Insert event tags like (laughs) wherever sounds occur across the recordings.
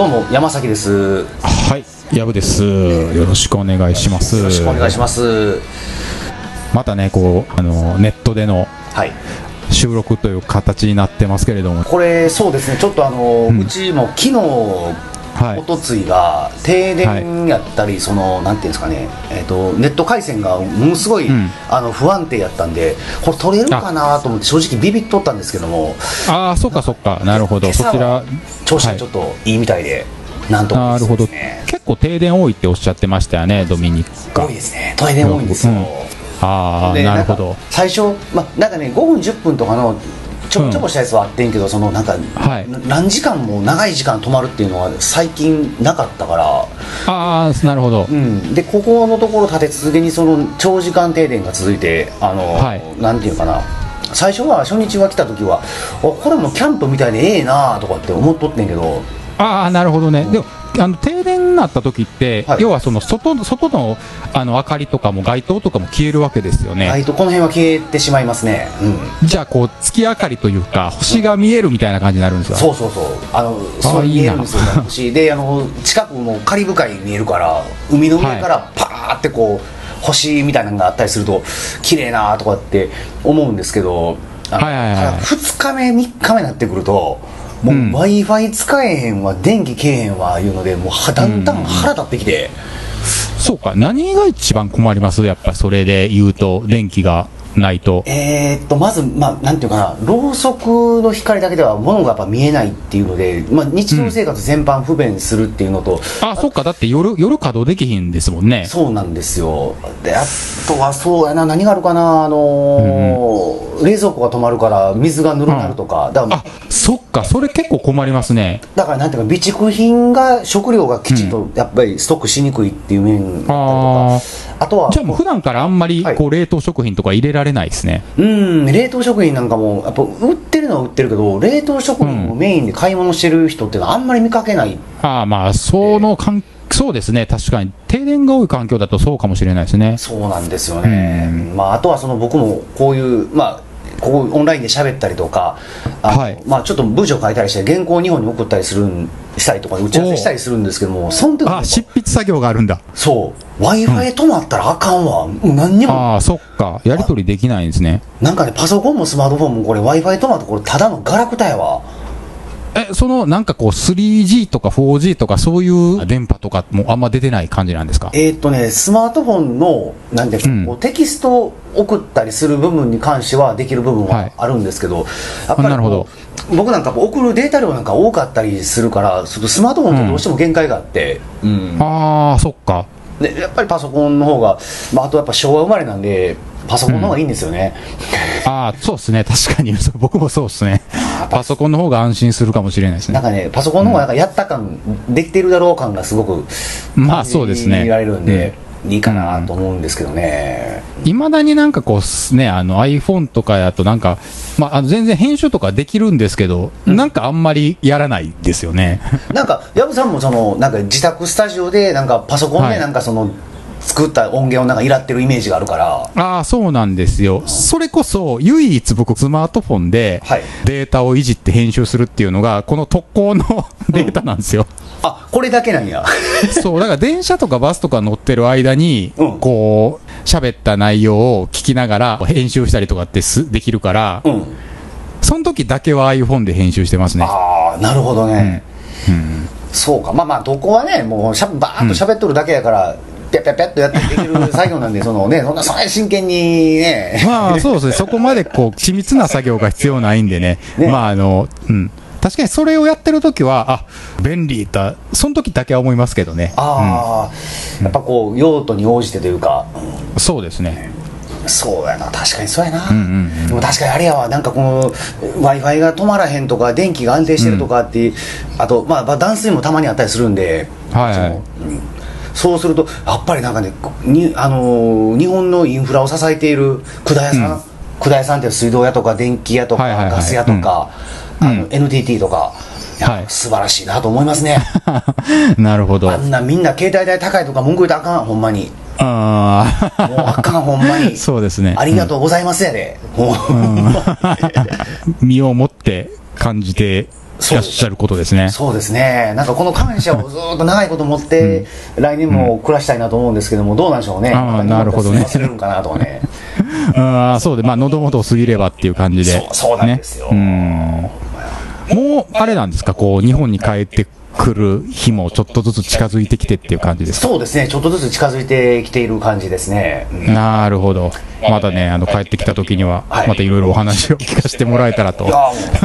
はいどうも山崎です。はい、やぶです。よろしくお願いします。よろしくお願いします。またね、こう、あの、ネットでのはい。収録という形になってますけれども、これそうですね。ちょっとあの、うん。ちも昨日はいお。とついが停電やったり、そのなんていうんですかね、えー、とネット回線がものすごい、うん。あの不安定やったんでこれ取れるかなと思って正直ビビっとったんですけども。ああ、そっかそっか、なるほど。そちらは、調子がちょっといいみたいで、なんとかなるほど。結構停電多いっておっしゃってましたよね、ドミニカ多い。ですね。停電多いんですよ、うん。あなるほど。最初、まあ、なんかね5分10分とかのちょこちょこしたやつはあってんけど、そのなんか、はい。何時間も長い時間止まるっていうのは最近なかったから、ああ、なるほど。う。ん、でここのところ立て続けにその長時間停電が続いてあの、はい。なんていうかな。最初は初日が来た時はあこれもキャンプみたいでええなとかって思っとってんけど。ああ、なるほどね。でも、あの停電になった時って、はい。要はその外外のあの明かりとかも街灯とかも消えるわけですよね。ライトこの辺は消えてしまいますね、うん、じゃあこう月明かりというか星が見えるみたいな感じになるんですよ。そうそうそう。あのそういいな。言えるんですよ。しであの近くもカリブ海見えるから海の上からパーってこう星みたいなのがあったりすると綺麗なとかって思うんですけどはいはいはいただ2日目3日目になってくるともううん。W i f i 使えへんわ電気けえへんわいうのでもうはだんだん。腹立ってきて、そうか何が一番困ります？やっぱそれで言うと電気がないと。えーっとまず、まあ、なんていうかなろうそくの光だけでは物がやっぱ見えないっていうので、まあ、日常生活全般不便するっていうのと、あ、そっか。だって夜夜稼働できひんですもんね。そうなんですよ。であとはそうやな何があるかなあのー冷蔵庫が止まるから水がぬるなるとか、だからあそっか。それ結構困りますね。だからなんていうか備蓄品が食料がきちんとやっぱりストックしにくいっていう面だったりとか、ああとはじゃあもう普段からあんまりはい。こう冷凍食品とか入れられないですね。うん冷凍食品なんかもやっぱ売ってるのは売ってるけど冷凍食品をメインで買い物してる人っていうのはあんまり見かけない。ああまあその環そうですね。確かに。停電が多い環境だとそうかもしれないですね。そうなんですよね、まあ、あとはその僕もこういう、まあ、ここオンラインで喋ったりとかあのはい。まあ、ちょっと文章書いたりして原稿を日本に送ったりするんしたりとか打ち合わせしたりするんですけどもその時あ執筆作業があるんだ。そう。w i f i 止まったらあかんわ、もう何にも。ああそっか。やり取りできないんですね。なんかねパソコンもスマートフォンもこれ w i f i 止まってこれただのガラクタやわえ、そのなんかこう 3G とか 4G とかそういう電波とかもあんま出てない感じなんですか？えーっとねスマートフォンのなんで、うん。こうテキストを送ったりする部分に関してはできる部分ははい。あるんですけど、やっぱりこなるほど。う僕なんか送るデータ量なんか多かったりするからそのスマートフォンとどうしても限界があって、うん。ああそっか。でやっぱりパソコンの方が、まあ、あとやっぱ昭和生まれなんでパソコンの方がいいんですよね、ああそうですね。確かに。(laughs) 僕もそうですね。パソコンの方が安心するかもしれないですね。なんかねパソコンの方がなんかやった感、できてるだろう感がすごくまあそうですね。感じられるんで、いいかなと思うんですけどね、いまだになんかこうすね、あの iPhone とかやとなんか、まあ、あの全然編集とかできるんですけど、なんかあんまりやらないですよね。なんか薮さんもそのなんか自宅スタジオでなんかパソコンはい。でなんかその作った音源をなんかいらってるイメージがあるから、ああ、そうなんですよ。それこそ、唯一僕スマートフォンではい。データをいじって編集するっていうのが、この特攻のデータなんですよ。あこれだけなんや。(laughs) そう、だから電車とかバスとか乗ってる間に、うん。こう、喋った内容を聞きながら編集したりとかってすできるから、うん。その時だけは iPhone で編集してますね。ああなるほどね、うん。そうか。まあまあどこはねもうしゃバーッと喋っとるだけやから、ぴゃぴゃぴゃっとやってできる作業なんでそのね (laughs) そんなそんな真剣にね。まあそうですね、(laughs) そこまでこう緻密な作業が必要ないんでね、ね。まああの、うん、確かにそれをやってる時は、あ便利だ、その時だけは思いますけどね、ああ、やっぱこう用途に応じてというか、うんそうですね、そうやな。確かにそうやな、うんうんうん。でも確かにあれやわ。なんかこの w i f i が止まらへんとか電気が安定してるとかって、あと、まあ、まあ断水もたまにあったりするんで、はいはいそのうするとやっぱりなんかねに、あのー日本のインフラを支えている管屋さん、うん管屋さんって水道屋とか電気屋とか、はいはいはい。ガス屋とか、うん。あの NTT とか、はい。素晴らしいなと思いますね。(laughs) なるほど。あんなみんな携帯代高いとか文句言うたらあかんほんまに。あもうあかんほんまに。(laughs) そうですね。ありがとうございますやで、うん。(laughs) 身をもって感じていらっしゃることですね。そうですね。なんかこの感謝を (laughs) ずっと長いこと持って、来年も暮らしたいなと思うんですけども、どうなんでしょうね。あーなるほどね忘れるんかなとかね。(laughs) ああ、そうで、まあ、喉元を過ぎればっていう感じで。そうそうなんですよねうん。もう、あれなんですか、こう、日本に帰ってくる日もちょっとずつ近づいてきてっていう感じですか？そうですね。ちょっとずつ近づいてきている感じですね。うんなるほど。またね、あの、帰ってきた時には、はいまたいろいろお話を聞かせてもらえたらと。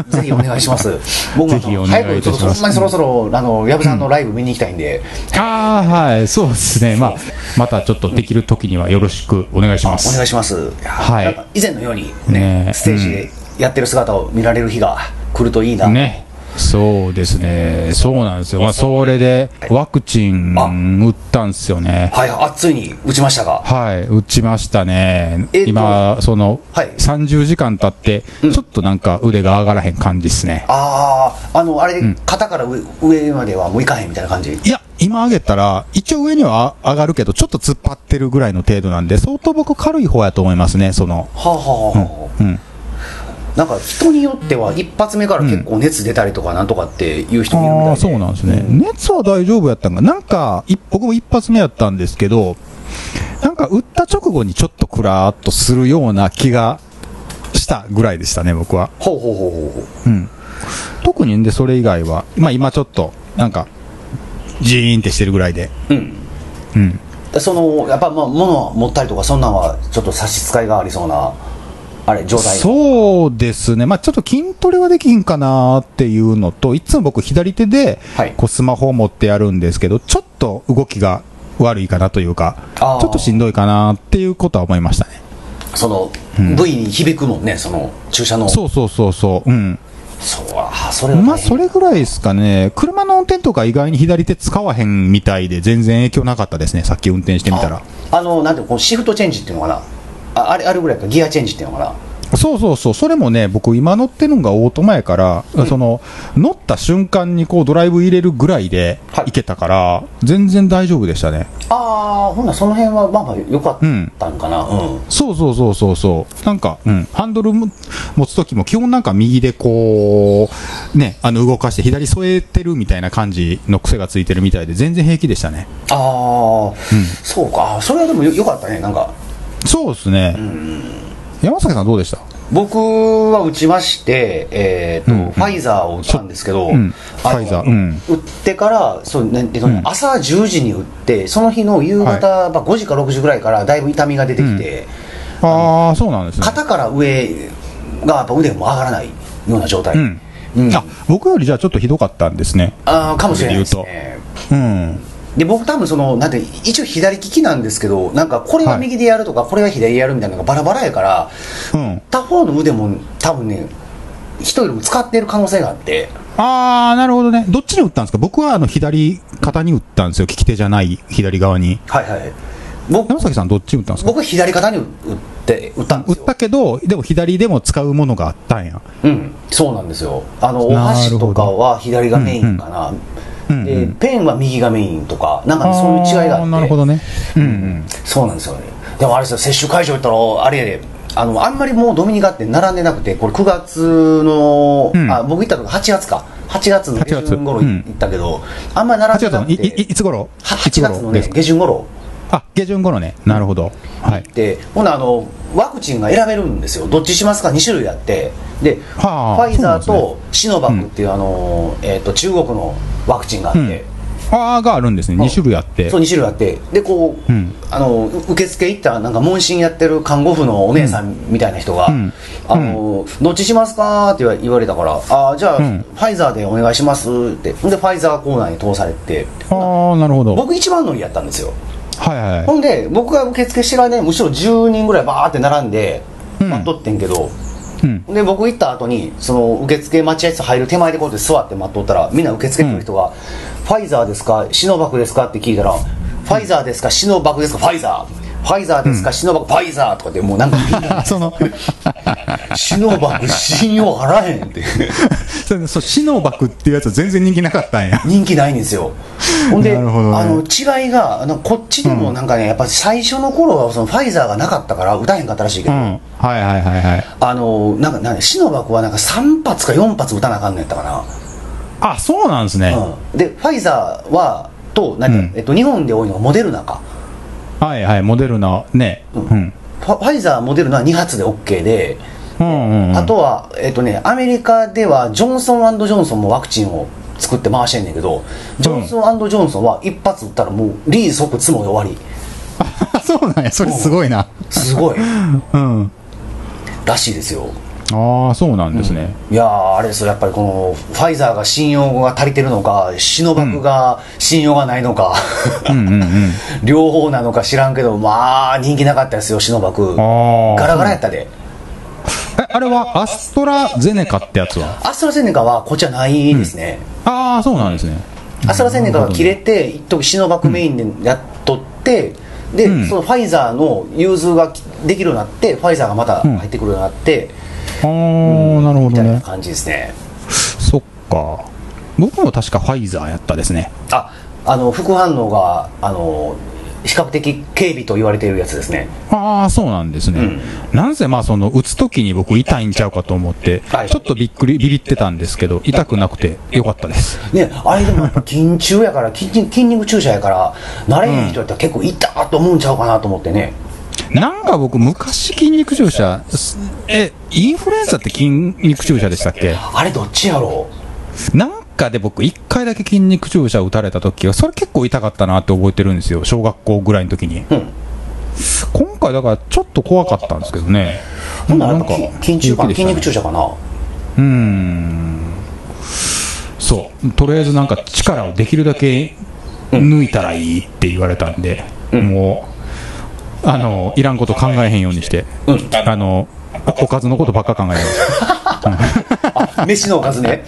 ぜひお願いします。(laughs) 僕もぜひお願いいたします早くちょっとほんまにそろそろ、あの、矢部さんのライブ見に行きたいんで、ああ、はい、そうですね。まあ、またちょっとできる時にはよろしくお願いします。お願いします。はい以前のようにねね、ステージでやってる姿を見られる日が来るといいな。ね。そうですね。そうなんですよ。まあ、それで、ワクチン打ったんですよね。はい、あ、ついに打ちましたが。はい、打ちましたね。え今、その、はい30時間経って、ちょっとなんか腕が上がらへん感じですね。ああ、あの、あれ、肩から上上まではもういかへんみたいな感じ？いや、今上げたら、一応上には上がるけど、ちょっと突っ張ってるぐらいの程度なんで、相当僕軽い方やと思いますね、その。はあ、はあはあうん。なんか人によっては一発目から結構熱出たりとかなんとかっていう人もいるみたいで、ああ、そうなんですね。熱は大丈夫やったんか。なんか、い僕も一発目やったんですけど、なんか打った直後にちょっとクラーっとするような気がしたぐらいでしたね、僕は。ほうほうほうほうほううん。特にんで、それ以外は、まあ今ちょっと、なんか、ジーンってしてるぐらいで。うんうん。そのやっぱまあ物を持ったりとかそんなんはちょっと差し支えがありそうなあれ状態そうですね。まあちょっと筋トレはできひんかなっていうのと、いつも僕左手ではい、こうスマホを持ってやるんですけど、ちょっと動きが悪いかなというか、ちょっとしんどいかなっていうことは思いましたね。その、部位に響くもんねその注射のそうそうそうそう。うん。そうあそれまあ、それぐらいですかね。車の運転とか意外に左手使わへんみたいで、全然影響なかったですね。さっき運転してみたら。あのなんてこのシフトチェンジっていうのかなああれあれぐらいかギアチェンジっていうのかなそうそうそう。それもね、僕今乗ってるのがオートマやから、その、乗った瞬間にこうドライブ入れるぐらいではい行けたから、全然大丈夫でしたね。ああほんならその辺はまあまあ良かったんかなうん、そうそうそうそうそう。なんか、うん。ハンドルも持つときも基本なんか右でこう、ね、あの動かして左添えてるみたいな感じの癖がついてるみたいで全然平気でしたね。ああ、そうかそれはでもよよかったねなんかそうですね。山崎さんどうでした？僕は打ちまして、えーとうんファイザーを打ったんですけど、うん。ファイザー。うん。打ってからそう、ねえっ朝10時に打ってその日の夕方、はまあ5時か6時ぐらいからだいぶ痛みが出てきて、ああ、そうなんですね。肩から上がやっぱ腕も上がらないような状態、うん。うん。あ、僕よりじゃあちょっとひどかったんですね。あーかもしれないですね。うん。で僕多分そのなんて一応左利きなんですけどなんかこれは右でやるとか、これは左でやるみたいなのがバラバラやからうん。他方の腕も多分ね人よりも使っている可能性があってああ、なるほどね。どっちに打ったんですか？僕はあの左肩に打ったんですよ。利き手じゃない左側に。はいはい僕山崎さんどっちに打ったんですか？僕は左肩に打って打ったんですよ打ったけど、でも左でも使うものがあったんや。うんそうなんですよあのお箸とかは左がメインかな、うんうんでペンは右がメインとかなんかそういう違いがあって。ーなるほどね。うんうん。そうなんですよね。でもあれですよ接種会場行ったらあれあのあんまりもうドミニカって並んでなくてこれ9月の、うん。あ僕行ったのが8月か。8月の下旬頃8月行ったけど、あんまり並ん8でなくて。いいつ頃？はい8つ月のね下旬頃。あ、下旬頃ね。なるほど。はい。でほなあのワクチンが選べるんですよ。どっちしますか？2種類あって。で、はあファイザーとシノバックっていう、あのえー、と中国のワクチンがあって、うん。あーがあるんですね。2種類あって。そう2種類あって。でこう、うん。あの受付行ったらなんか問診やってる看護婦のお姉さんみたいな人が「うん。あのどっちしますか?」って言われたから「あじゃあ、うん。ファイザーでお願いします」って。でファイザーコーナーに通されて。ああ、なるほど。僕一番乗りやったんですよ。はいはいはい。ほんで僕が受付してる間にむしろ10人ぐらいバーって並んでうん。待っとってんけど、うん。で僕行った後にその受付待合室入る手前でこうやって座って待っとったらみんな受付の人が、ファイザーですかシノバクですか?」って聞いたら「ファイザーですかシノバクですかファイザー」ファイザーですか、シノバクファイザーとかってもうなんか (laughs) その、シノバク信用あらへんって (laughs) それそう、シノバクっていうやつは全然人気なかったんや。人気ないんですよ。ほんで、ね。あの違いがあのこっちでもなんかね、やっぱり最初の頃はそのファイザーがなかったから打たへんかったらしいけど、うん。はいはいはいはい。あのなんかなんシノバクはなんか3発か4発打たなあかんのやったかな。あ、そうなんですね。うん、でファイザーはとなんか、うん。えっと、日本で多いのがモデルナかはいはい、モデルナ、ね。うん。ファイザーモデルナは2発で OK で、うんうんうん。あとは、えっとね、アメリカではジョンソンジョンソンもワクチンを作って回してんねんけどジョンソンジョンソンは一発打ったらもうリー即ツモで終わりあ (laughs) そうなんや、それすごいな。すごい (laughs) うん。らしいですよああ、そうなんですね。いやーあれですよやっぱりこのファイザーが信用が足りてるのかシノバクが信用がないのか、うんうんうん。(laughs) 両方なのか知らんけどまあ人気なかったですよシノバク。ガラガラやったで。え、あれはアストラゼネカってやつは？アストラゼネカはこっちはないですね、ああ、そうなんですね。アストラゼネカが切れて一時シノバクメインでやっとって、で、うん。そのファイザーの融通ができるようになってファイザーがまた入ってくるようになって、ああ、なるほどね。感じですねそっか。僕も確かファイザーやったですね。ああの副反応があの比較的軽微と言われているやつですねああ、そうなんですね。うんなんせまあその打つ時に僕痛いんちゃうかと思って、はいちょっとびっくり、ビビってたんですけど、痛くなくてよかったです。ねあれでも筋注やから筋筋肉注射やから慣れへん人やったら結構痛ーと思うんちゃうかなと思ってね、なんか僕昔筋肉注射、すえ、インフルエンザって筋肉注射でしたっけ？あれどっちやろ？なんかで僕一回だけ筋肉注射打たれた時は、それ結構痛かったなって覚えてるんですよ。小学校ぐらいの時に。ううん。今回だからちょっと怖かったんですけどね。ほんななんか筋注か？筋肉注射かな？うーん。そう。とりあえずなんか力をできるだけ抜いたらいいって言われたんで、もうあのいらんこと考えへんようにして、あのおかずのことばっか考えて (laughs) あ飯のおかずね。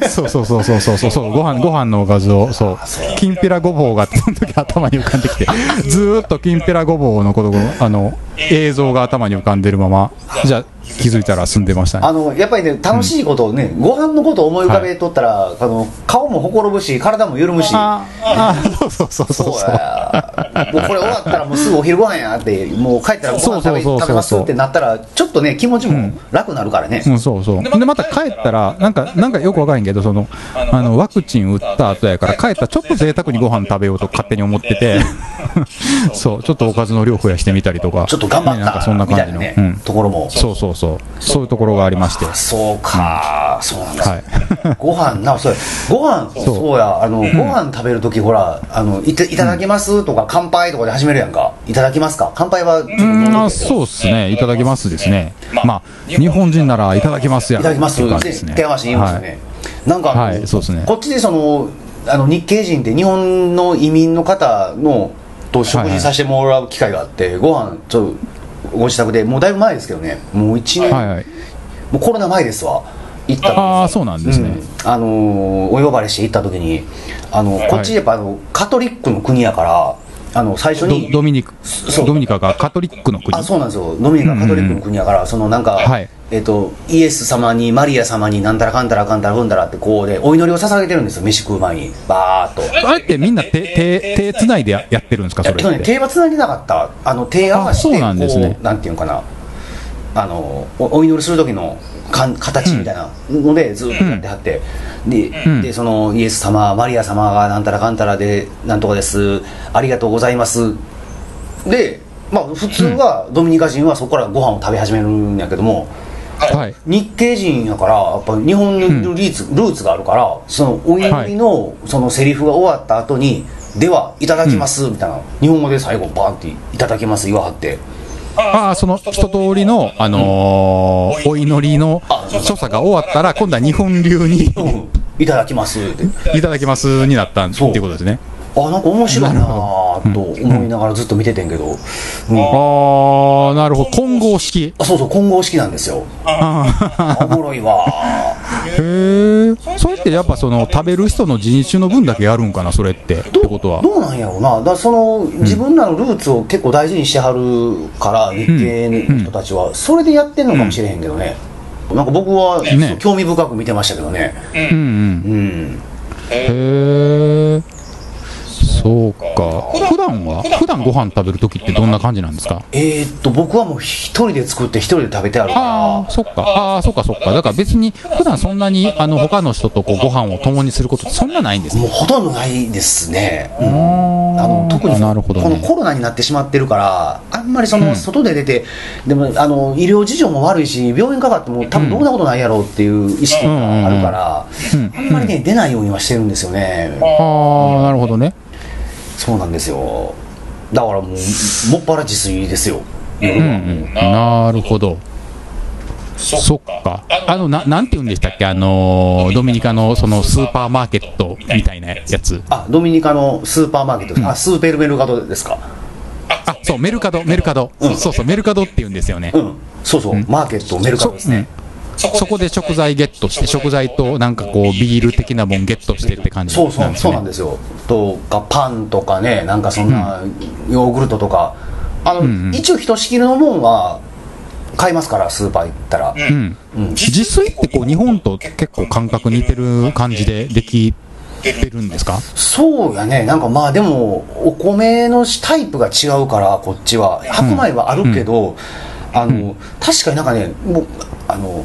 ま (laughs) すそうそうそうそうそうそうそう。ご飯ご飯のおかずをそう。きんぴらごぼうがその時頭に浮かんできてずーっときんぴらごぼうのことあの映像が頭に浮かんでるまま。じゃあ気づいたら済んでましたね。あのやっぱりね楽しいことをね、ご飯のことを思い浮かべとったら、あの顔もほころぶし体も緩むし。ああそうそうそうそう。そうや。もうこれ終わったらもうすぐお昼ご飯やってもう帰ったらご飯食べそうそうそうそう食べますってなったらちょっとね気持ちも楽になるからね、うん、そうそう。で、また帰ったら、なんか、なんかよくわからんけど、その、あの、ワクチン打った後やから、帰ったらちょっと贅沢にご飯食べようと勝手に思ってて、(laughs) そう、ちょっとおかずの量増やしてみたりとか、ちょっと頑張っねなんかたそんな感じの、ね、うん。ところも。そうそうそう。そういうところがありまして。そうか、そうなんだ、はい。(laughs) ご飯なそれご飯そう。や。あの、ご飯食べるときほらあのいたいただきますとか、乾杯とかで始めるやんか。いただきますか？乾杯はそうっすね。いただきますですね。まあ、日本人ならいただきますやん。いただきます。手合わせ言いますよね、なんかはい。そうですね。こっちでそのあの日系人って日本の移民の方のと食事させてもらう機会があって、ご飯ちょっとご自宅でもうだいぶ前ですけどねもう1年、はいはい。もうコロナ前ですわ。行ったああ、そうなんですね。うん。あのーお呼ばれして行った時にあのこっちやっぱあのカトリックの国やからあの最初にドドミニクそう。ドミニカがカトリックの国。あそうなんですよ。ドミニカカトリックの国やから、そのなんか、はい。えっとイエス様にマリア様になんたらかんたらかんたらふんだらってこうでお祈りを捧げてるんですよ。飯食う前に。バーっと。あれってみんな手手手つないでややってるんですかそれえっとね手はつなぎなかった。あの手合わせてあそうなんですね。こうなんていうのかな。あのおお祈りする時のかん形みたいなのでずっとやってはって、で,、うん。でそのイエス様マリア様がなんたらかんたらでなんとかです。ありがとうございます。でまあ普通はドミニカ人はそこからご飯を食べ始めるんやけども、はい。日系人やからやっぱ日本のルーツ,、ルーツがあるからそのお祈りのそのセリフが終わった後に「ではいただきます」みたいな、日本語で最後バーンって「いただきます」言わはってああ、その一通りの、あのーお祈りの所作が終わったら、今度は日本流に「うんいただきます」いただきますになったっていうことですね。あなんか面白いなぁと思いながらずっと見ててんけど、うんああ、なるほど。混合式。あそうそう混合式なんですよおもろいわへえ。それってやっぱその食べる人の人種の分だけやるんかな、それって。ってことは。どうなんやろうなだその自分らのルーツを結構大事にしてはるから日系の人たちはそれでやってんのかもしれへんけどね、なんか僕はね興味深く見てましたけどねうんうん。うんへえ。そうか。普段は？普段ご飯食べるときってどんな感じなんですか？えーっと、僕はもう一人で作って一人で食べてあるかああ、そっか。ああ、そっかそっか。だから別に普段そんなに、あの、他の人とこうご飯を共にすることってそんなないんです。もうほとんどないですね。うんああの特になるほどね。このコロナになってしまってるから、あんまりそうんの外で出て、でもあの医療事情も悪いし、病院かかっても多分どんなことないやろうっていう意識があるから、うんあんまりね、出ないようにはしてるんですよね。ああ、なるほどね。そうなんですよ。だからもう、もっぱら自炊ですよ。うんうん。なるほど。そっか。あの、な、なんて言うんでしたっけ？あのー、ドミニカのそのスーパーマーケットみたいなやつ。あ、ドミニカのスーパーマーケットです、あ、スーペルメルガドですか？あ、そう、メルカド、メルカド。うんそうそう、メルカドって言うんですよねう。ん。そうそう、マーケット、メルカドですね。そこで食材ゲットして、食材となんかこう、ビール的なもんゲットしてって感じそうそう、そうなんでですよ。とか、パンとかね、なんかそんな、ヨーグルトとか、あの、んうん一応ひとしきりのもんは買いますから、スーパー行ったら。すね。うん。うん。自炊ってこう、日本と結構感覚似てる感じでできてるんですか？そうやね、なんかまあでも、お米のタイプが違うから、こっちは。白米はあるけど、あの、確かになんかね、もう、あの、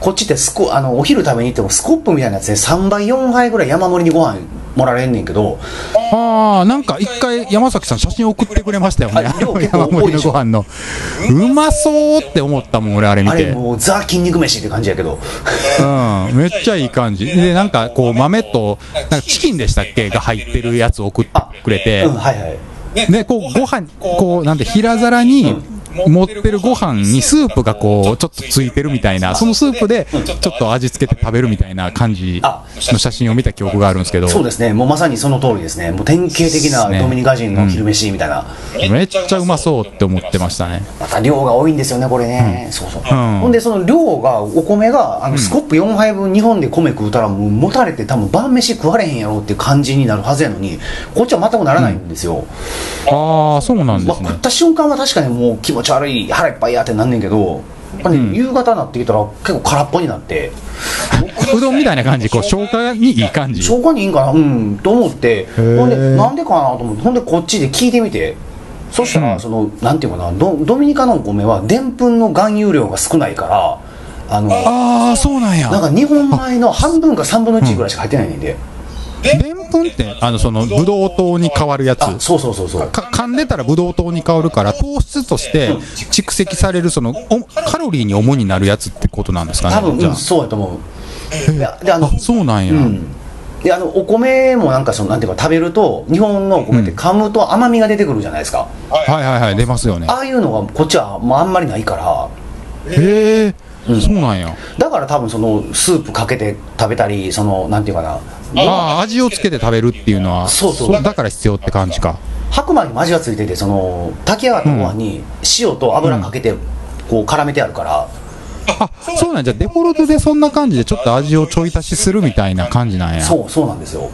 こっちってスコあのお昼食べに行ってもスコップみたいなやつで3杯4杯ぐらい山盛りにご飯もられんねんけどああ、なんか一回山崎さん写真送ってくれましたよね。山盛りのご飯の。うまそうって思ったもん、俺あれ見て。あれもうザ筋肉飯って感じやけどうん、めっちゃいい感じ。で、なんかこう豆と、なんかチキンでしたっけが入ってるやつ送ってくれてうん、はいはいで、こうご飯、こうなんで平皿に、持ってるご飯にスープがこう、ちょっとついてるみたいな、そのスープで、ちょっと味付けて食べるみたいな感じの写真を見た記憶があるんですけど、そうですね。もうまさにその通りですね。もう典型的なドミニカ人の昼飯みたいな、めっちゃうまそうって思ってましたね。また量が多いんですよねこれね、そうそう、ん。ほんでその量がお米があのスコップ4杯分日本で米食うたらもうもたれて多分晩飯食われへんやろっていう感じになるはずやのにこっちは全くならないんですよ、ああ、そうなんでまあ、すね食っ。た瞬間は確かにもう気持ち悪い腹いっぱいやってなんねんけどやっぱね、うん。夕方になってきたら結構空っぽになってうどんみたいな感じ、こう消化にいい感じ。消化にいいんかなうんと思って。ー。ほんでなんでかなと思ってほんでこっちで聞いてみて。そしたら、うん。そのなんていうかなドドミニカのお米はでんぷんの含有量が少ないからあのああ、そうなんや。なんか日本米の半分か3分の1ぐらいしか入ってないねんで、でんぷんって、あの、その、ブドウ糖に変わるやつ。あそうそうそうそう。か噛んでたらブドウ糖に変わるから糖質として蓄積されるそのおカロリーに主になるやつってことなんですかね多分うんそうやと思う。であのそうなんや、うん。であのお米もなんかそのなんていうか食べると日本のお米って噛むと甘みが出てくるじゃないですか、はいはいはい出ますよね。ああいうのがこっちはもうあんまりないから。へえ、うん。そうなんや。だから多分そのスープかけて食べたりそのなんていうかなああ味をつけて食べるっていうのはそうそう。だから必要って感じか。白米にも味がついててその炊き上がったご飯に塩と油かけてこう絡めてあるから、あそうなんじゃデフォルトでそんな感じでちょっと味をちょい足しするみたいな感じなんや。そうそうなんですよ。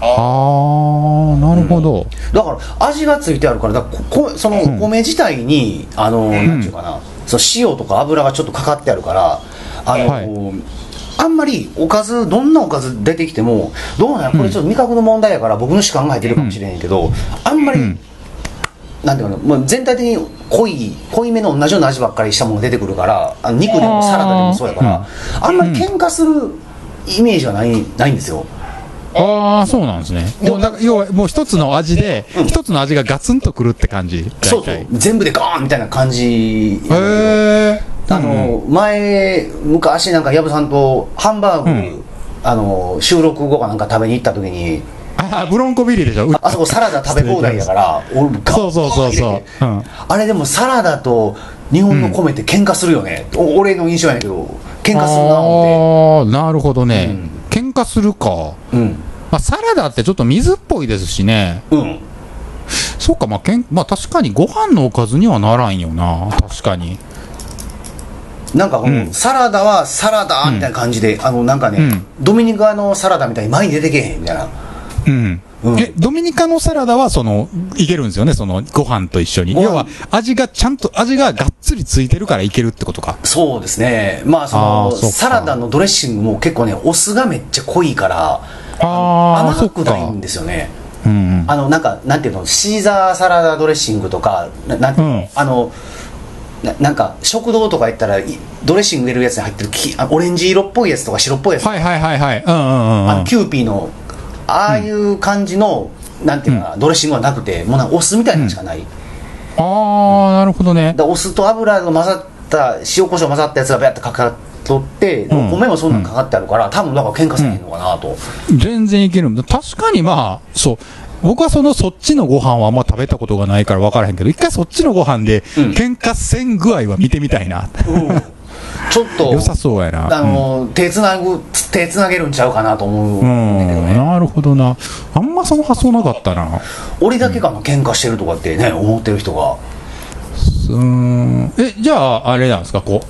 ああなるほど、だから味がついてあるからだここそのお米自体に、あのなんていうかな、その塩とか油がちょっとかかってあるからあの、はいあんまりおかずどんなおかず出てきてもどうなん。やこれちょっと味覚の問題やから僕の主観が入ってるかもしれへんけど、あんまり、うんなんていうかな、まあ、全体的に濃い濃いめの同じような味ばっかりしたものが出てくるからあの肉でもサラダでもそうやからあ,、んまり喧嘩するイメージはないないんですよ。ああそうなんですね。もうだから要はもう一つの味で一つの味がガツンとくるって感じ。そうそう。全部でガーンみたいな感じへえあの、前昔なんか藪さんとハンバーグ、うん。あの収録後かなんか食べに行った時にあブロンコビリーでしょ？ああそこサラダ食べ放題やから俺ガそうそうそうそう。うん。あれでもサラダと日本の米って喧嘩するよね、お俺の印象やけど喧嘩するな思っああなるほどね、うん。喧嘩するか、てうん。まあ、サラダってちょっと水っぽいですしね。うん。そうかまあけん、まあ、確かにご飯のおかずにはならんよな。確かになんかこの、うん。サラダはサラダみたいな感じで、あのなんかね、うん。ドミニカのサラダみたいに前に出てけへんみたいな。うん、うん。えドミニカのサラダはそのいけるんですよね？そのご飯と一緒に。要は味がちゃんと味ががっつりついてるからいけるってことか。そうですね。まあそのそサラダのドレッシングも結構ねお酢がめっちゃ濃いからあ甘くないかんですよね。ううん。あのなんかなんていうの？シーザーサラダドレッシングとかななんていうの、うん。あのななんか食堂とか行ったらいドレッシング入れるやつに入ってるきあオレンジ色っぽいやつとか白っぽいやつ、はいはいはいはい。うんうんうんうんあの。キューピーのああいう感じの、なんていうのかな、ドレッシングはなくてもうなんかお酢みたいなのしかない、だかああ、なるほどね。らお酢と油の混ざった塩コショウ混ざったやつがビャってかかっとって、うんお米もそんなんかかってあるから多分だから喧嘩せえへんのかなと、全然いける。確かにまあ、そう。僕はそのそっちのご飯はあんま食べたことがないから分からへんけど、一回そっちのご飯でうん喧嘩せん具合は見てみたいな。ちょっと良さそうやな。あの、手つなぐ手つなげるんちゃうかなと思ううんん、だけどね、なるほどな。あんまその発想なかったな。俺だけかな喧嘩してるとかってね思ってる人がうーん。え、じゃあ、あれなんですか、こ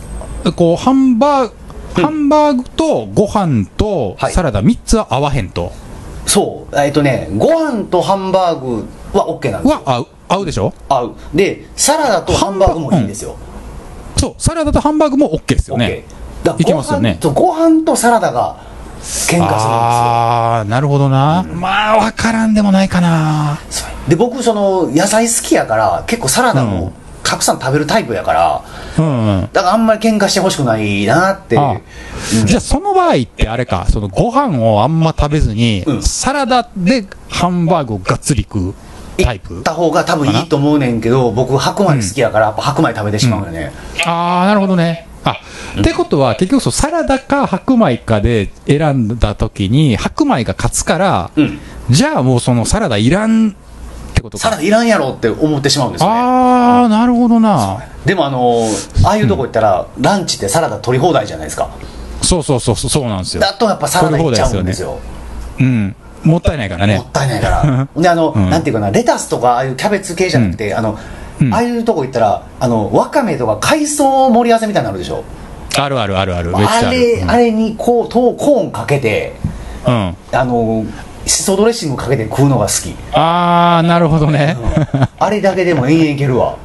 う、こう、ハンバーグ、ハンバーグとご飯とはいサラダ3つは合わへんと。そう。えっとねご飯とハンバーグは OK なんですよ。は合う、合うでしょ？合う。でサラダとハンバーグもいいんですよ、そう、サラダとハンバーグも OK ですよね。OK だいけますよね。ご飯とサラダが喧嘩するんああ、なるほどな。まあ、わからんでもないかな。ですよで僕その野菜好きやから結構サラダうん。もたくさん食べるタイプやからうんうん。だからあんまり喧嘩してほしくないなってあじゃあその場合ってあれか、そのご飯をあんま食べずに、うん。サラダでハンバーグをがっつり食うタイプ行った方が多分いいと思うねんけど僕白米好きやからやっぱ白米食べてしまうよね、ああ、なるほどね。あ、ってことは結局そうサラダか白米かで選んだ時に白米が勝つから、うん。じゃあもうそのサラダいらんってことか。サラダいらんやろって思ってしまうんですよねああ、なるほどな。でもあのああいうとこ行ったら、ランチってサラダ取り放題じゃないですかそうそうそうそう、なんですよ。だとやっぱサラダいっちゃうんですようん。もったいないからねもっ。たいないから (laughs) であの、うんなんていうかなレタスとかああいうキャベツ系じゃなくて、あの、うんああいうとこ行ったらあのわかめとか海藻盛り合わせみたいになるでしょあるあるあるある。あれ、うんあれにこうとコーンかけてうん。あのしそドレッシングかけて食うのが好き、ああ、なるほどね。あれだけでも延々いけるわ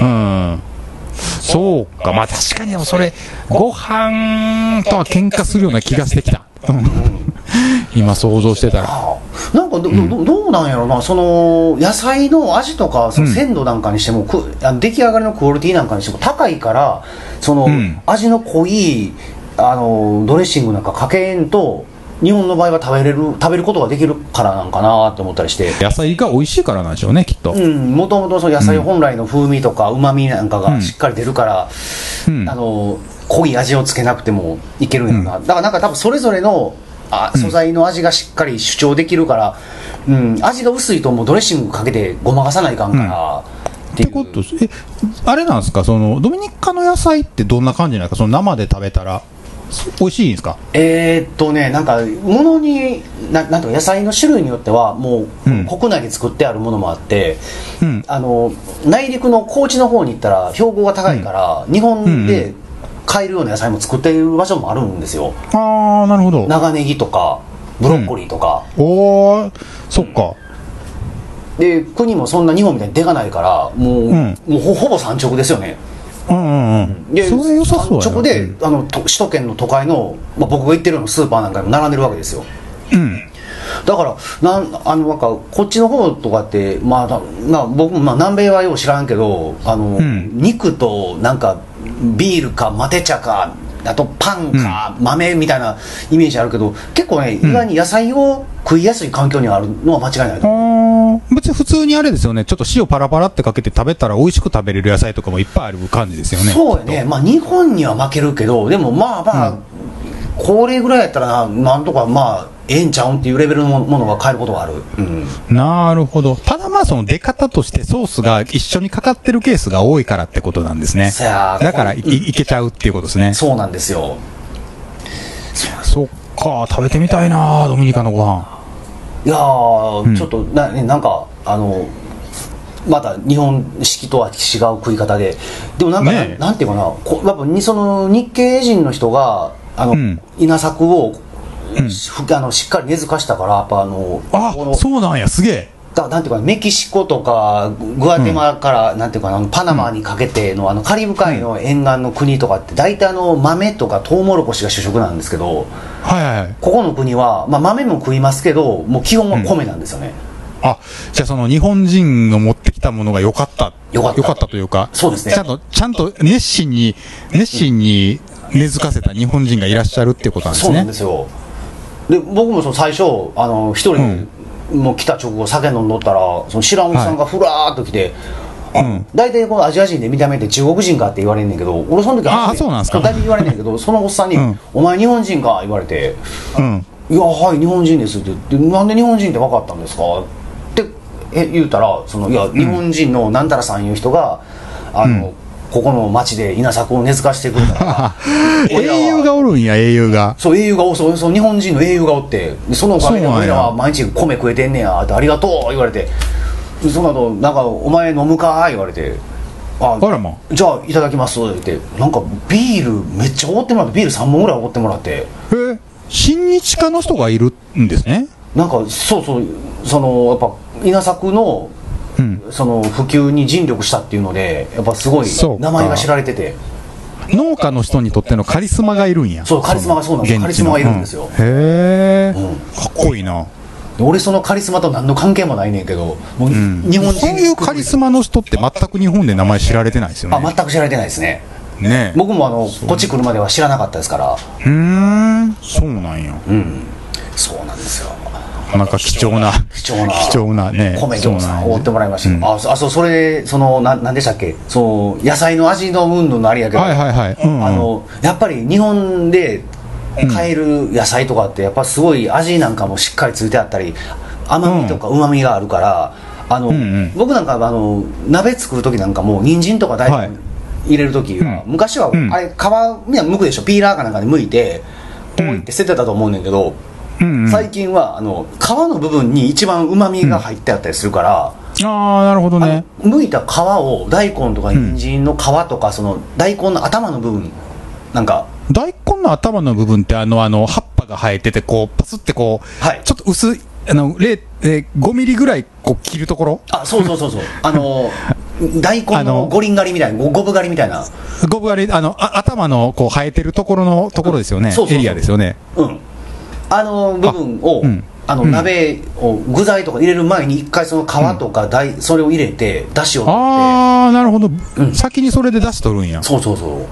うん。そうか。まあ確かにでもそれ、ご飯とは喧嘩するような気がしてきた。うん今想像してたら。なんかど,、どどうなんやろなその野菜の味とかそのうん鮮度なんかにしても、くあの出来上がりのクオリティなんかにしても高いからその、うん味の濃いあのドレッシングなんかかけんと日本の場合は食べれる食べることができるからなんかなって思ったりして。野菜が美味しいからなんでしょうね、きっと。うんもともとその野菜本来の風味とかうまみなんかうん。がしっかり出るから、うん。あの濃い味をつけなくてもいけるんやろな、だからなんか多分それぞれのあ素材の味がしっかり主張できるから、うん、味が薄いともうドレッシングかけてごまかさないかんから、っていう。ことえ、あれなんですか、その、ドミニカの野菜ってどんな感じなんですか？その生で食べたら、そ美味しいんですか？えーっとねなんかものにななんとか野菜の種類によってはもう、うん。国内で作ってあるものもあってうん。あの内陸の高知の方に行ったら標高が高いから、日本で買えるような野菜も作っている場所もあるんですよ。ああ、なるほど。長ネギとかブロッコリーとか、おー、そっか。で国もそんな日本みたいにでかないからもう,、ん。もうほほぼ産直ですよねうんうんうん。でそれ良さそうやな。産直で、あのと首都圏の都会の、まあ、僕が行ってるようなスーパーなんかにも並んでるわけですよ。うん。だからなんあのなんかこっちの方とかってまあだまあ僕もまあ南米はよう知らんけどあの、ん。肉となんかビールかマテ茶かあとパンか豆みたいなイメージあるけど結構ね意外に野菜を食いやすい環境にあるのは間違いないと。思う別に普通にあれですよね。ちょっと塩パラパラってかけて食べたら美味しく食べれる野菜とかもいっぱいある感じですよね。そうやね、まあ、日本には負けるけど、でもまあまあ、これぐらいやったらな、なんとかまあ、ええんちゃうんっていうレベルのものが買えることがある。うん、なるほど。ただまあその出方としてソースが一緒にかかってるケースが多いからってことなんですね。だからい,、うんいけちゃうっていうことですね。そうなんですよ。そっか、食べてみたいなドミニカのご飯。いやちょっとな、ね、なんか、あの、また日本式とは違う食い方で、でもなんか、ねえ。なんていうかな、こやっぱにその日系人の人が、あの、うん。稲作を、うん。しあのしっかり根付かしたから、やっぱあの、あそうなんや、すげえ。だなんていうかメキシコとかグアテマラから、なんていうかなパナマにかけてのあのカリブ海の沿岸の国とかって大体あの豆とかトウモロコシが主食なんですけどはいはいはい。ここの国は、まあ、豆も食いますけどもう基本は米なんですよね、あ、じゃあその日本人の持ってきたものが良かった。良かったというか。そうですねちゃんと、ちゃんと熱心に、熱心に根付かせた日本人がいらっしゃるっていうことなんですねそうなんで。すよで僕もその最初あの一人で、もう来た直後酒飲んどったらその知らんおじさんがふらーっと来て、あうん大体このアジア人で見た目って中国人かって言われんねんけど俺その時あー初めてそうなんですか大体言われんねんけどそのおっさんに「うんお前日本人か?」言われてうん。「いやはい日本人です」って言って「なんで日本人って分かったんですか?」ってえ言うたらそのいや日本人のなんたらさんいう人があの、ここの町で稲作を根付かしてくれた。か (laughs) ら英雄がおるんや、英雄が。そう英雄がおそうそう日本人の英雄がおってでそのおかげで俺らは毎日米食えてんねやってありがとう言われて。でその後なんかお前飲むか言われて。ああらまじゃあいただきますって。なんかビールめっちゃおごってもらってビール3本ぐらいおごってもらって。え、親日家の人がいるんですね？なんかそうそうそのやっぱ稲作のうん。その普及に尽力したっていうのでやっぱすごい名前が知られてて。農家の人にとってのカリスマがいるんや。そうカリスマがそうなんですカリスマがいるんですよ。うん。へえ、うんかっこいいな。で俺そのカリスマと何の関係もないねんけどもううん。日本人そういうカリスマの人って全く日本で名前知られてないですよね。あ全く知られてないですね。ねえ。僕もあのこっち来るまでは知らなかったですから。うーん、そうなんや。うん。そうなんですよなんか貴重な、貴重な貴重なね。米そうなんや餃子おごってもらいました、うん。あそあそうそれそのななんでしたっけ？そう野菜の味の云々のあれやけど、はいはいはい。うんうん。あのやっぱり日本で買える野菜とかってやっぱすごい味なんかもしっかりついてあったり甘みとかうまみがあるから、あのうんうん。僕なんかあの鍋作る時なんかも人参とか大はい。根入れる時は、うん。昔はうん。あれ皮みんな剥くでしょ。ピーラーかなんかで剥いてポイって捨ててたと思うねんけど、うんうん、最近はあの皮の部分に一番うまみが入ってあったりするから、ああ、なるほどあね。の剥いた皮を大根とか人参の皮とか、その大根の頭の部分なんか大根の頭の部分ってあの、あの、葉っぱが生えてて、こう、パスってこう、はい。ちょっと薄い、あの、0、えー5ミリぐらい、こう、切るところ？あそうそうそうそう。(laughs) あの大根あのの五輪狩りみたいなご五分狩りみたいな。ゴブ狩り、あの、あ頭の、こう、生えてるところの、ところですよね。そうそうそう。エリアですよね。うんあの部分をあうん。あのうん。鍋を具材とか入れる前に一回その皮とか大、それを入れてだしを取って。ああ、なるほど、ん。先にそれで出しとるんや。そうそうそう。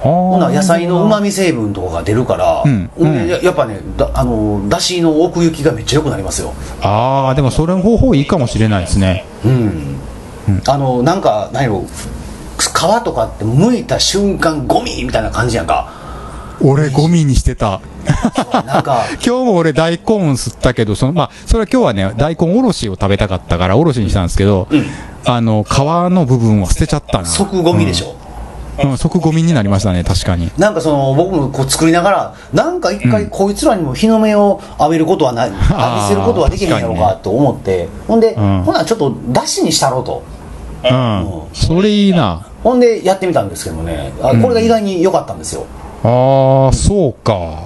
ほほな野菜のうまみ成分とかが出るから、うん。うん。ややっぱねだあのだしの奥行きがめっちゃ良くなりますよ。ああ、でもそれの方法いいかもしれないですね。うん、あのなんか何やろ皮とかって剥いた瞬間ゴミみたいな感じやんか俺、ゴミにしてた。なんか。(laughs) 今日も俺大根吸ったけど、その、まあ、それは今日はね、大根おろしを食べたかったから、おろしにしたんですけど、うん。あの、皮の部分は捨てちゃったな。即ゴミでしょ、うん、即ゴミになりましたね、確かに。なんかその僕もこう作りながらなんか一回こいつらにも日の目を浴びることはない、(laughs) 浴びせることはできへんやろうかと思って、ほんで、うん。ほなちょっとだしにしたろうと。うん。それいいな。ほんでやってみたんですけどもね。あこれが意外に良かったんですよ、ああ、そうか。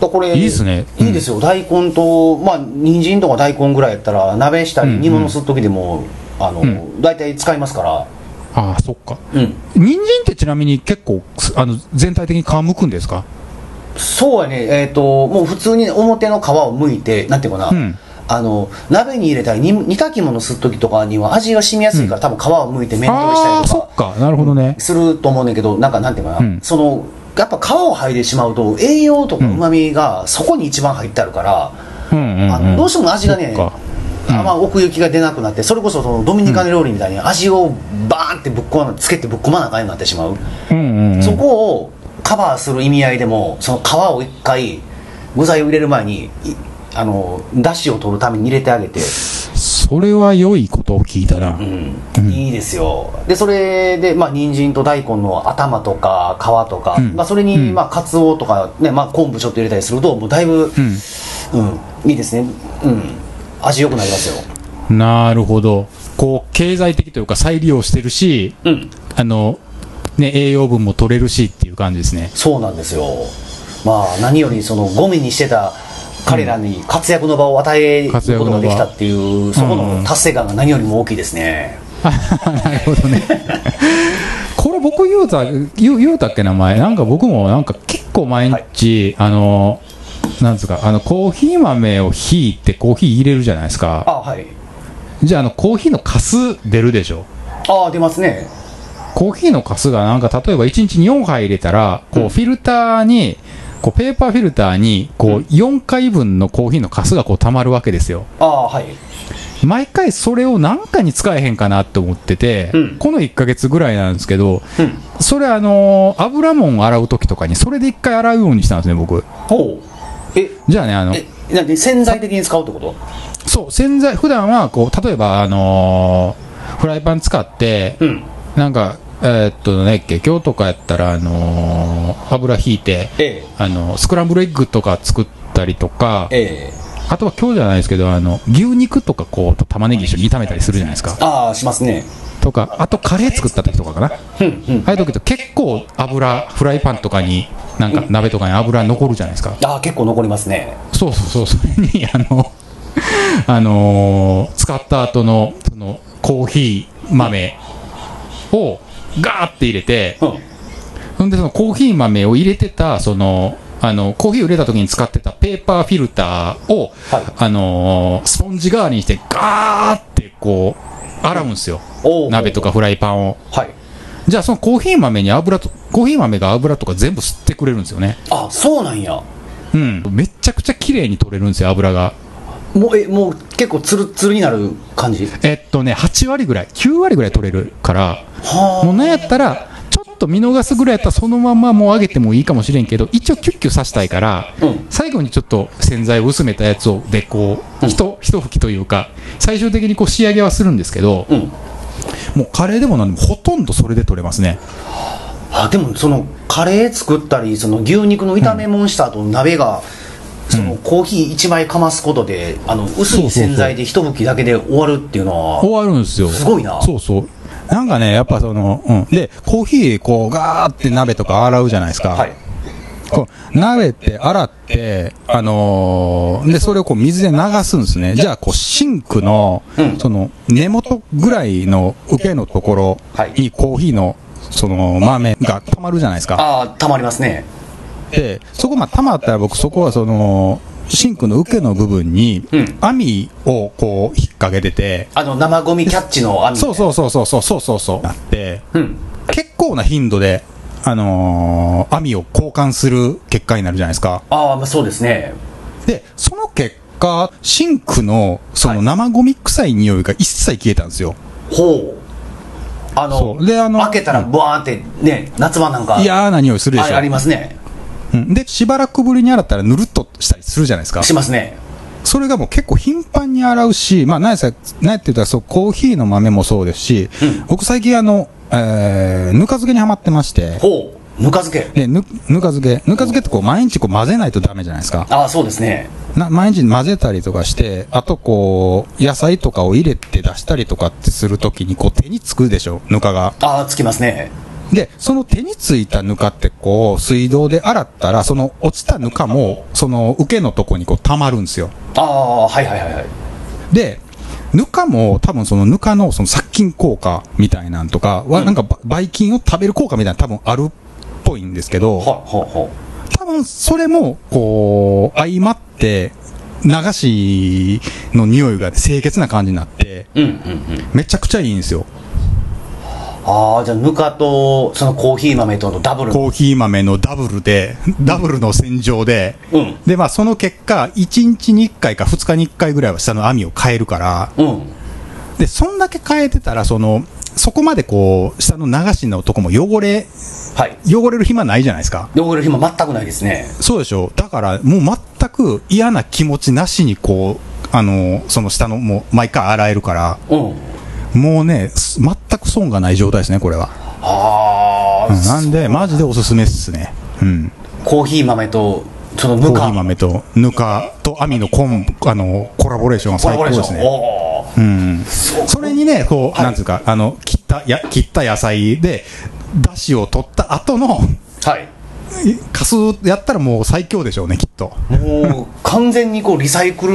だこれいいっすね。いいですよ、大根とまあ人参とか大根ぐらいやったら鍋したりうんうん。煮物する時でも、あのん。大体使いますから。ああ、そっか。うん。人参ってちなみに結構、すあの、全体的に皮むくんですか？そうやね。えっ、ともう普通に表の皮を剥いてなんていうかな、うん。あの鍋に入れたり煮煮炊き物する時とかには味が染みやすいから、多分皮を剥いて面倒したりとかそっか。なるほどね。すると思うねんだけどなんかなんていうかな、うん。そのやっぱ皮を剥いでしまうと栄養とかうまみがそこに一番入ってあるから、うんうん、うん。あのどうしても味がねあまあ奥行きが出なくなってそれこそそのドミニカン料理みたいに味をバーンってぶっ込まつけてぶっ込まなあかんようになってしまう、うんうんうん。そこをカバーする意味合いでもその皮を一回具材を入れる前にいあのだしを取るために入れてあげて、それは良いことを聞いたな。うん。いいですよ。でそれでまあ人参と大根の頭とか皮とか、うん。まあ、それにうん。まあかつおとか、ねまあ、昆布ちょっと入れたりするともうだいぶ、うん。うん、いいですね。うん。味良くなりますよ。なるほど。こう、経済的というか再利用してるし、うん。あの、ね、栄養分も取れるしっていう感じですね。そうなんですよ。まあ何よりそのゴミにしてた彼らに活躍の場を与えることができたっていうそこの達成感が何よりも大きいですね、(laughs) なるほどね。(laughs) これ僕言うた、言う言うたっけ名前？なんか僕もなんか結構毎日、あの、なんですか、あの、コーヒー豆をひいてコーヒー入れるじゃないですか。あはいじゃあ、あの、コーヒーのカス出るでしょ？ああ出ますねコーヒーのカスがなんか、例えば1日4杯入れたら、こうフィルターに、こう、ペーパーフィルターに、こう、4回分のコーヒーのカスがこう、溜まるわけですよ。ああはい毎回それを何かに使えへんかなって思ってて、うん。この1ヶ月ぐらいなんですけど、うん。それあのー油もん洗う時とかにそれで1回洗うようにしたんですね、僕。ほう。えじゃあね、あの、えなんで潜在的に使うってこと？そう、洗剤、普段はこう、例えばあのーフライパン使って、うん。なんか、えーっとね、今日とかやったら、あのー油引いて、えあのスクランブルエッグとか作ったりとかえ、ええあとは今日じゃないですけど、あの、牛肉とかこう、と玉ねぎ一緒に炒めたりするじゃないですか。ああしますねとか、あとカレー作った時とかかな。うんうんああいう時と結構油、フライパンとかに、なんか鍋とかに油残るじゃないですか。ああ結構残りますねそうそうそう、それに、あの、(laughs) あのー使った後の、その、コーヒー豆をガーって入れて、うんほんでそのコーヒー豆を入れてた、その、あの、コーヒーを入れた時に使ってたペーパーフィルターを、はいあのースポンジ代わりにしてガーってこう、洗うんですよ。鍋とかフライパンを。はいじゃあそのコーヒー豆に油と、コーヒー豆が油とか全部吸ってくれるんですよね。あそうなんやうん。めちゃくちゃ綺麗に取れるんですよ、油が。もうえもう結構ツルッツルになる感じ？えっとね、8割ぐらい、9割ぐらい取れるから、はもうなんやったら、と見逃すぐらいやったらそのままもう上げてもいいかもしれんけど、一応キュッキュさしたいから、うん最後にちょっと洗剤を薄めたやつをでこう、うんひと、一吹きというか、最終的にこう仕上げはするんですけど、あうんもうカレーでもなんでもほとんどそれで取れますね。あでもそのカレー作ったりその牛肉の炒め物した後の鍋が、そのコーヒー1枚かますことであの薄い洗剤で一吹きだけで終わるっていうのは終わるんですよ。すごいなそうそう。なんかね、やっぱその、うん。で、コーヒー、こう、ガーって鍋とか洗うじゃないですか。はいこう、鍋って洗って、あのーで、それをこう水で流すんですね。じゃあ、こう、シンクの、うんその、根元ぐらいの受けのところはいにコーヒーの、その、豆が溜まるじゃないですか。ああたまりますねで、そこまあ溜まったら僕そこはその、シンクの受けの部分に、網をこう引っ掛けてて、あの生ゴミキャッチの網そうそうそうそうそうそうそうあって、うん、結構な頻度で、あのー、網を交換する結果になるじゃないですか。ああ、まあそうですね。で、その結果、シンクのその生ゴミ臭い匂いが一切消えたんですよ。ほう。あの、であの開けたら、ブワーってね、夏場なんか、嫌な匂いするでしょ。ありますね。うん。で、しばらくぶりに洗ったらぬるっとしたりするじゃないですか。しますね。それがもう結構頻繁に洗うし、まあ、何やさ、何やって言ったら、そう、コーヒーの豆もそうですし、うん。僕最近あの、えー、ぬか漬けにはまってまして、ほう。ぬか漬け。で、ぬ、ぬか漬け、ぬか漬けってこう、毎日こう混ぜないとダメじゃないですか。ああそうですね。な毎日混ぜたりとかして、あとこう、野菜とかを入れて出したりとかってするときに、こう手につくでしょ、ぬかが。ああつきますねで、その手についたぬかってこう、水道で洗ったら、その落ちたぬかも、その受けのとこにこう溜まるんですよ。ああはいはいはいはいで、ぬかも多分そのぬかのその殺菌効果みたいなんとかは、なんかばばい菌を食べる効果みたいなの多分あるっぽいんですけど、ははは多分それも、こう、相まって、流しの匂いが清潔な感じになって、うんうんうんめちゃくちゃいいんですよ。ああじゃあぬかとそのコーヒー豆とのダブルコーヒー豆のダブルで、ダブルの洗浄で、うん。で、まあその結果、1日に1回か2日に1回ぐらいは下の網を変えるから、うん。で、そんだけ変えてたら、その、そこまでこう、下の流しのとこも汚れ、はい。汚れる暇ないじゃないですか。汚れる暇全くないですね。そうでしょだから、もう全く嫌な気持ちなしに、こう、あの、その下の、もう、毎回洗えるから、うん。もうね、す全く損がない状態ですね、これは。ああ、うんなんで、マジでおすすめっすね。うん。コーヒー豆とそのコーヒぬかー豆と、ぬかと網のコン、あの、コラボレーションが最高ですね。おーうん。それにね、こう、はいなんつうか、あの、切った、や、切った野菜で、だしを取った後の、はいかすやったらもう最強でしょうね、きっと。もう完全にこうリサイク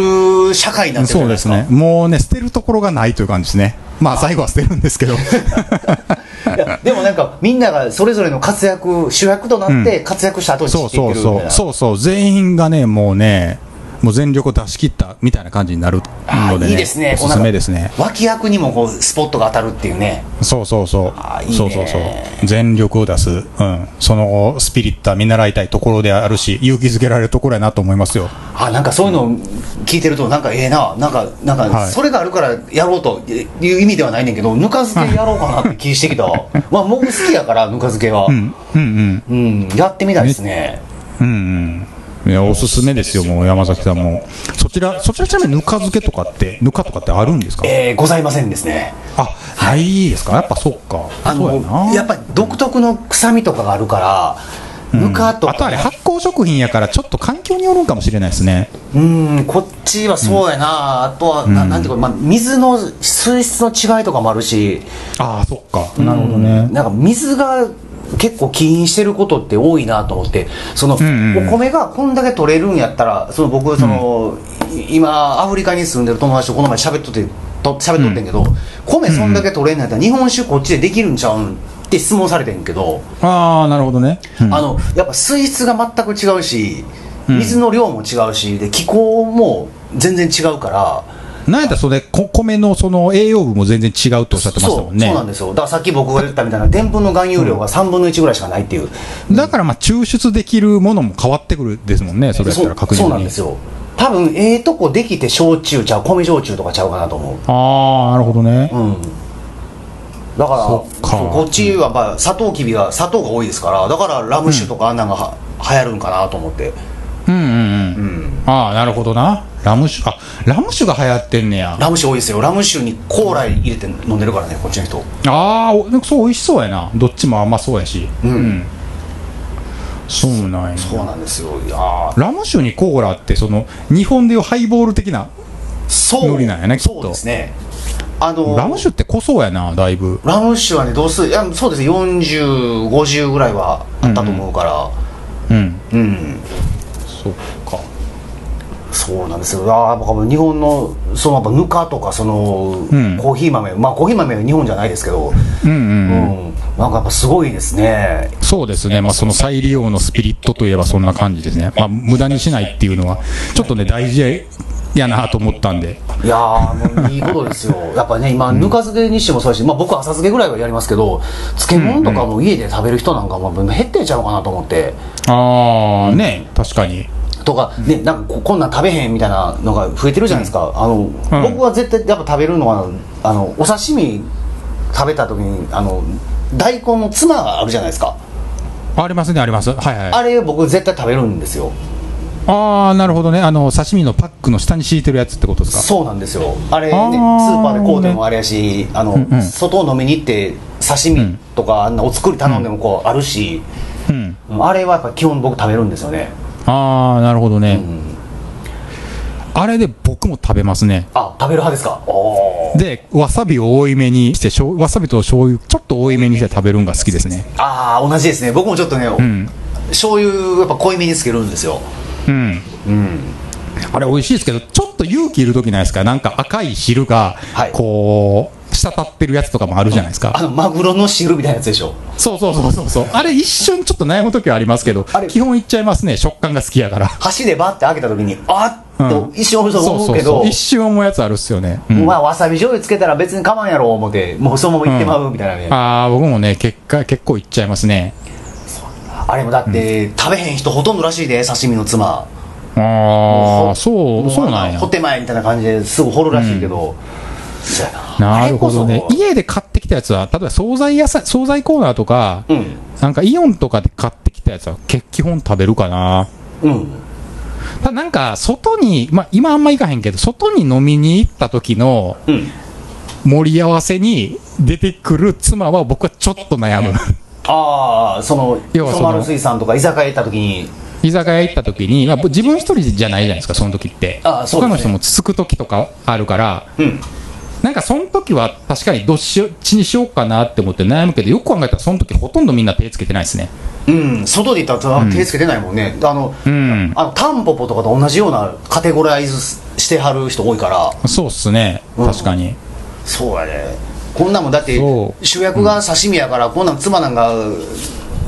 ル社会になってるじゃないですかそうですね。もうね、捨てるところがないという感じですね。まあ、最後は捨てるんですけど。(laughs) でもなんかみんながそれぞれの活躍主役となって活躍した後に散そうそうそう。そうそう。全員がね、もうね、もう全力を出し切ったみたいな感じになるので、ね、いいですね。おすすめですね。脇役にもこうスポットが当たるっていうね。そうそうそう。いいねそうそう。そう全力を出す、うん、そのスピリットは見習いたいところであるし勇気づけられるところやなと思いますよ。あなんかそういうの聞いてるとなんかええな。なんかなんかはいそれがあるからやろうという意味ではないねんけどぬか漬けやろうかなって気してきた。(laughs) まあ僕好きやからぬか漬けは。うんうん。うん。やってみたいですね。うんうんいやおすすめですよもう山崎さんも。そちらそちらちなみにぬか漬けとかってぬかとかってあるんですか？えーございませんですね。あないですか？やっぱそっか。あそうやな。のやっぱり独特の臭みとかがあるからぬかとかあとあれ発酵食品やからちょっと環境によるんかもしれないですね。うんこっちはそうやな、あとは、ななんていうか、まあ、水の水質の違いとかもあるし。ああそっか。なるほどね。なんか水が結構起因してることって多いなと思ってその、んうんうん。お米がこんだけ取れるんやったらその僕その、い今アフリカに住んでる友達とこの前喋っとってと喋っとってんけど、米そんだけ取れんのやったら日本酒こっちでできるんちゃうんって質問されてんけど、ああなるほどね、うん。あのやっぱ水質が全く違うしうん。水の量も違うしで気候も全然違うから。なんやったらそれこ米のその栄養分も全然違うとおっしゃってましたもんね。そうなんですよ。だからさっき僕が言ったみたいなでんぷんの含有量が3分の1ぐらいしかないっていう、だからまあ抽出できるものも変わってくるですもんねそれやったら確実に。そうなんですよ。多分ええとこできて焼酎ちゃう米焼酎とかちゃうかなと思う。ああなるほどね。うん。だからこっちはまあ砂糖きびが砂糖が多いですか。らだからラム酒とかあんなんがは、流行るんかなと思ってうんうんうん、うんああなるほどな。ラム酒あラム酒が流行ってんねや。ラム酒多いですよ。ラム酒にコーラ入れて飲んでるからねこっちの人。ああおそう美味しそうやな。どっちも甘そうやし。うん。そうなんや。そうなんですよ。いやー。ラム酒にコーラってその日本でいうハイボール的なそう。ノリなんやねきっと。そうですね。あのラム酒って濃そうやなだいぶ。ラム酒はねどうすいやそうです。4050ぐらいはあったと思うから。うん。うん。そっかそうなんですよ。あ日本のそのやっぱぬかとかその、うん。コーヒー豆まあコーヒー豆は日本じゃないですけど、うんうんううん。んなんかやっぱすごいですね。そうですね、まあ、その再利用のスピリットといえばそんな感じですね、まあ、無駄にしないっていうのは、ちょっとね、大事やなと思ったんで、いやーもういいことですよ。(laughs) やっぱね今ぬか漬けにしてもそうだし、まあ、僕は浅漬けぐらいはやりますけど漬物とかも家で食べる人なんかも減ってんちゃうかなと思って。あー、ね、確かに、とかねなんかここんなん食べへんみたいなのが増えてるじゃないですか、あの僕は絶対やっぱ食べるのはあのお刺身食べた時にあの大根のツマがあるじゃないですか。ありますね、あります、はいはい。あれ僕絶対食べるんですよ。あー、なるほどね、あの刺身のパックの下に敷いてるやつってことですか？そうなんですよ。あれねあースーパーで買うてもあれやしあの、んうん。外を飲みに行って刺身とかあんなお作り頼んでもこうあるし、うん、あれはやっぱ基本僕食べるんですよね、あー、なるほどね、うんあれで僕も食べますね。あ食べる派ですか？で、わさびを多いめにして、しょうわさびと醤油ちょっと多いめにして食べるのが好きですね。ああ同じですね。僕もちょっとね、うん。醤油やっぱ濃いめにつけるんですよ。うん。うん。あれ美味しいですけど、ちょっと勇気いる時ないですか？なんか赤い汁がはい、こう、滴ってるやつとかもあるじゃないですか。あのマグロの汁みたいなやつでしょそうそうそうそうそう。あれ一瞬ちょっと悩む時はありますけどあれ、基本いっちゃいますね。食感が好きやから。箸でバッて開けた時にあっとうん一瞬思うけど。一瞬思うやつあるっすよね。うんまあわさび醤油つけたら別に構わんやろ思ってもうそのままいってまうみたいなね、ああ、僕もね、結果、結構いっちゃいますね。あれもだって、食べへん人ほとんどらしいで刺身の妻ああ、そう、そうなんやほ。て前みたいな感じですぐ掘るらしいけど、そうやななるほどね。家で買ってきたやつは、例えば惣菜野菜、惣菜コーナーとか、うん。なんかイオンとかで買ってきたやつは、結基本食べるかな。うん。ただなんか、外に、まあ、今あんま行かへんけど、外に飲みに行った時のうん。盛り合わせに出てくる妻は僕はちょっと悩む。ああその要はその水産とか居酒屋行った時に。居酒屋行った時に、まあ、自分一人じゃないじゃないですか、その時って。あそうですね。他の人もつつく時とかあるから、うんなんかその時は確かにどっちにしようかなって思って悩むけど、よく考えたらその時ほとんどみんな手つけてないですね。うん外で行ったら手つけてないもんね、あの、うん。あのタンポポとかと同じようなカテゴライズしてはる人多いからそうっすね。うん確かに。そうやねこんなんもんだってそ主役が刺身やから、こんなん妻なんか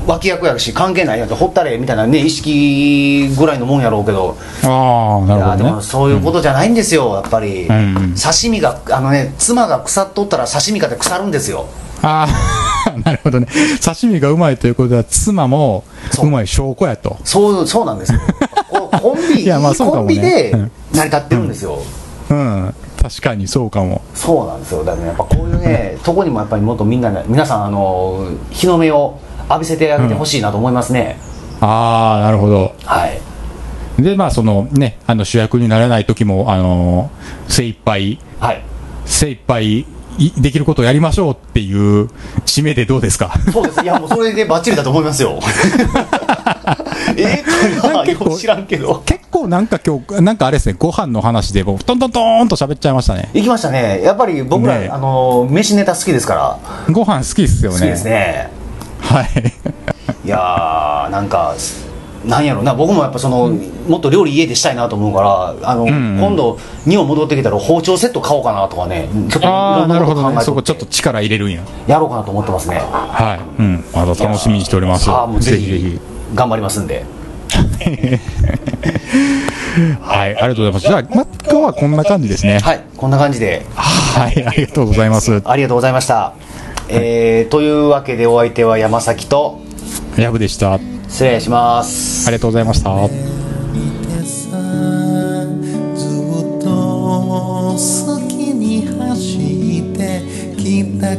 脇役やし関係ないやんってほったれみたいなね意識ぐらいのもんやろうけど。ああ、ないるほどね。やでも。そういうことじゃないんですよやっぱり、うん。うん刺身があのね妻が腐っとったら刺身かて腐るんですよ。ああ、(laughs) なるほどね。刺身がうまいということは、妻もそう。うまい証拠やと。そうそうなんですよ。コンビ (laughs) いやまあそうかコもね。ンビでうん。成り立ってるんですよ、うん。確かにそうかも。そうなんですよ。だからねやっぱこういうねとこにもやっぱりもっとみんなね皆さんあの日の目を浴びせてあげてほしいなと思いますね、ああ、なるほど。はい。で、まあ、そのね、あの主役になれない時も、あのー精一杯、はい。精一杯いできることをやりましょうっていう締めでどうですか？そうです。いやもうそれでバッチリだと思いますよ。(laughs) えー、と結構よく知らんけど。結構なんか今日、なんかあれですね、ご飯の話で、もう、トントントーンと喋っちゃいましたね。行きましたね。やっぱり僕ら、ねあの飯ネタ好きですから。ご飯好きっすよね。好きですねはい。いやーなんかなんやろな僕もやっぱその、もっと料理家でしたいなと思うからあの、んうん今度日本戻ってきたら包丁セット買おうかなとかねちょっといあなるほどね。そこちょっと力入れるんや。やろうかなと思ってますねはい。うん。まだ楽しみにしております。あーもうぜひぜひぜひ。頑張りますんで (laughs) はい。ありがとうございます。じゃあ、ま、今日はこんな感じですね。はいこんな感じではい。ありがとうございます。ありがとうございました、えー、というわけでお相手は山崎とヤブでした。あ失礼しますりがとうございました。好きに走ってきた